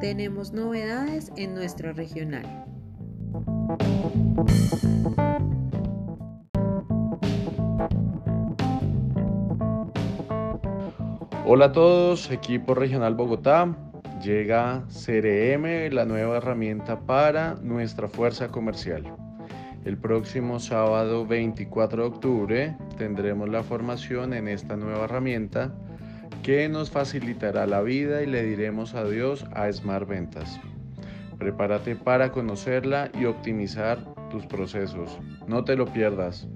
tenemos novedades en nuestro regional. Hola a todos, equipo regional Bogotá. Llega CRM, la nueva herramienta para nuestra fuerza comercial. El próximo sábado 24 de octubre tendremos la formación en esta nueva herramienta que nos facilitará la vida y le diremos adiós a Smart Ventas. Prepárate para conocerla y optimizar tus procesos. No te lo pierdas.